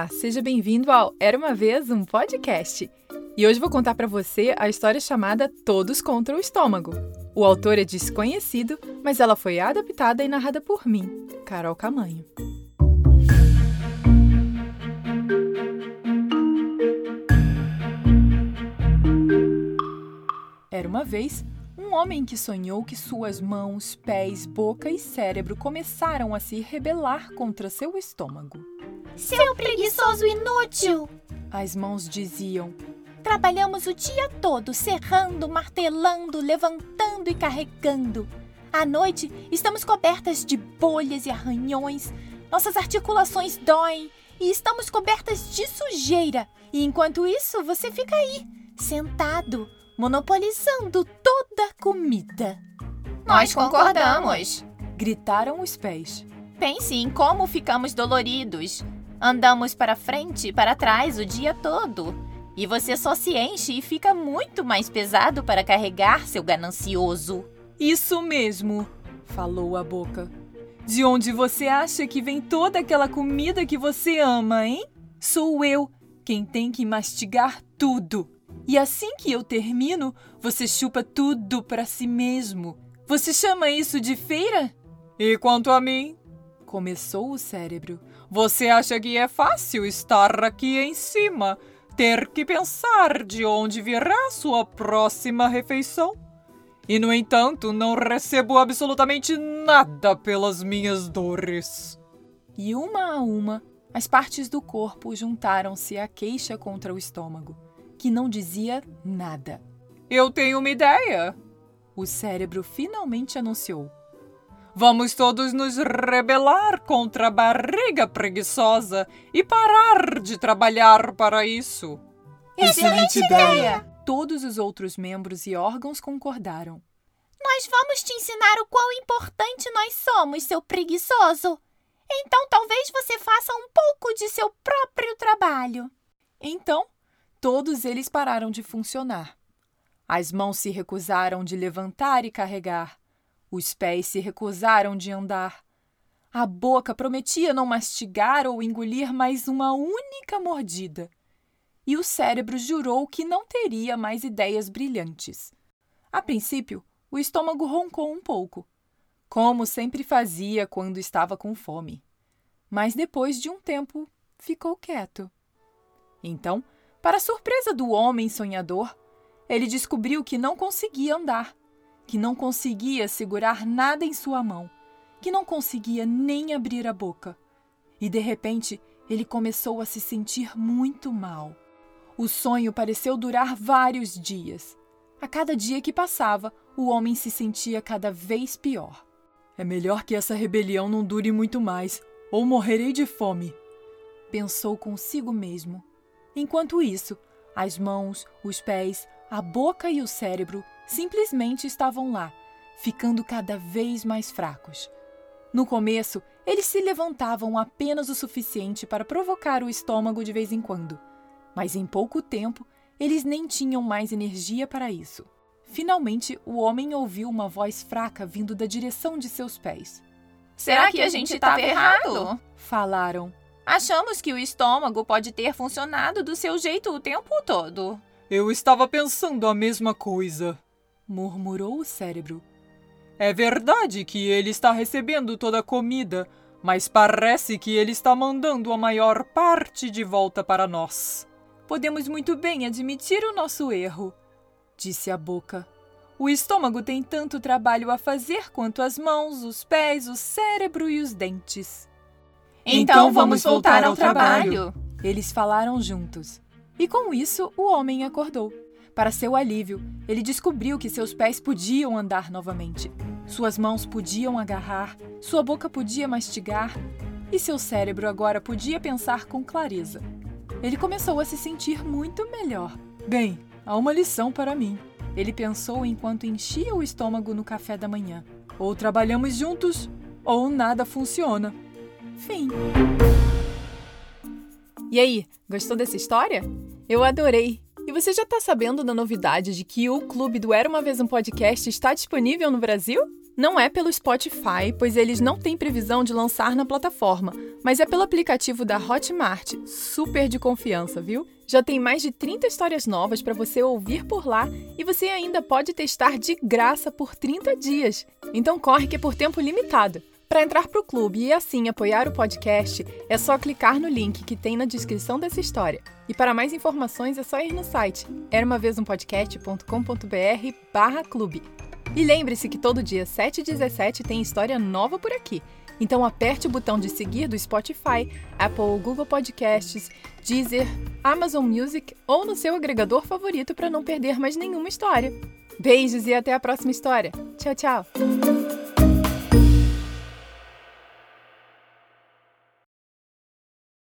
Olá, seja bem-vindo ao Era uma vez um podcast. E hoje vou contar para você a história chamada Todos contra o Estômago. O autor é desconhecido, mas ela foi adaptada e narrada por mim, Carol Camanho. Era uma vez um homem que sonhou que suas mãos, pés, boca e cérebro começaram a se rebelar contra seu estômago. Seu preguiçoso inútil! As mãos diziam: Trabalhamos o dia todo, serrando, martelando, levantando e carregando. À noite, estamos cobertas de bolhas e arranhões. Nossas articulações doem e estamos cobertas de sujeira. E enquanto isso, você fica aí, sentado, monopolizando toda a comida. Nós concordamos! gritaram os pés. Pense em como ficamos doloridos. Andamos para frente e para trás o dia todo. E você só se enche e fica muito mais pesado para carregar, seu ganancioso. Isso mesmo, falou a boca. De onde você acha que vem toda aquela comida que você ama, hein? Sou eu quem tem que mastigar tudo. E assim que eu termino, você chupa tudo para si mesmo. Você chama isso de feira? E quanto a mim? Começou o cérebro. Você acha que é fácil estar aqui em cima, ter que pensar de onde virá sua próxima refeição? E, no entanto, não recebo absolutamente nada pelas minhas dores. E uma a uma, as partes do corpo juntaram-se à queixa contra o estômago, que não dizia nada. Eu tenho uma ideia! O cérebro finalmente anunciou. Vamos todos nos rebelar contra a barriga preguiçosa e parar de trabalhar para isso. Excelente ideia! Todos os outros membros e órgãos concordaram. Nós vamos te ensinar o quão importante nós somos, seu preguiçoso. Então talvez você faça um pouco de seu próprio trabalho. Então, todos eles pararam de funcionar. As mãos se recusaram de levantar e carregar. Os pés se recusaram de andar. A boca prometia não mastigar ou engolir mais uma única mordida. E o cérebro jurou que não teria mais ideias brilhantes. A princípio, o estômago roncou um pouco, como sempre fazia quando estava com fome. Mas depois de um tempo, ficou quieto. Então, para surpresa do homem sonhador, ele descobriu que não conseguia andar que não conseguia segurar nada em sua mão, que não conseguia nem abrir a boca. E de repente, ele começou a se sentir muito mal. O sonho pareceu durar vários dias. A cada dia que passava, o homem se sentia cada vez pior. É melhor que essa rebelião não dure muito mais, ou morrerei de fome, pensou consigo mesmo. Enquanto isso, as mãos, os pés, a boca e o cérebro simplesmente estavam lá, ficando cada vez mais fracos. No começo, eles se levantavam apenas o suficiente para provocar o estômago de vez em quando, mas em pouco tempo eles nem tinham mais energia para isso. Finalmente, o homem ouviu uma voz fraca vindo da direção de seus pés. Será que a gente estava errado? Falaram. Achamos que o estômago pode ter funcionado do seu jeito o tempo todo. Eu estava pensando a mesma coisa, murmurou o cérebro. É verdade que ele está recebendo toda a comida, mas parece que ele está mandando a maior parte de volta para nós. Podemos muito bem admitir o nosso erro, disse a boca. O estômago tem tanto trabalho a fazer quanto as mãos, os pés, o cérebro e os dentes. Então, então vamos voltar ao trabalho. Eles falaram juntos. E com isso, o homem acordou. Para seu alívio, ele descobriu que seus pés podiam andar novamente, suas mãos podiam agarrar, sua boca podia mastigar e seu cérebro agora podia pensar com clareza. Ele começou a se sentir muito melhor. Bem, há uma lição para mim. Ele pensou enquanto enchia o estômago no café da manhã. Ou trabalhamos juntos, ou nada funciona. Fim. E aí, gostou dessa história? Eu adorei! E você já está sabendo da novidade de que o clube do Era uma Vez um Podcast está disponível no Brasil? Não é pelo Spotify, pois eles não têm previsão de lançar na plataforma, mas é pelo aplicativo da Hotmart, super de confiança, viu? Já tem mais de 30 histórias novas para você ouvir por lá e você ainda pode testar de graça por 30 dias. Então corre que é por tempo limitado. Para entrar para o clube e assim apoiar o podcast, é só clicar no link que tem na descrição dessa história. E para mais informações é só ir no site eramavezumpodcast.com.br barra clube. E lembre-se que todo dia 7 e 17 tem história nova por aqui. Então aperte o botão de seguir do Spotify, Apple Google Podcasts, Deezer, Amazon Music ou no seu agregador favorito para não perder mais nenhuma história. Beijos e até a próxima história. Tchau, tchau!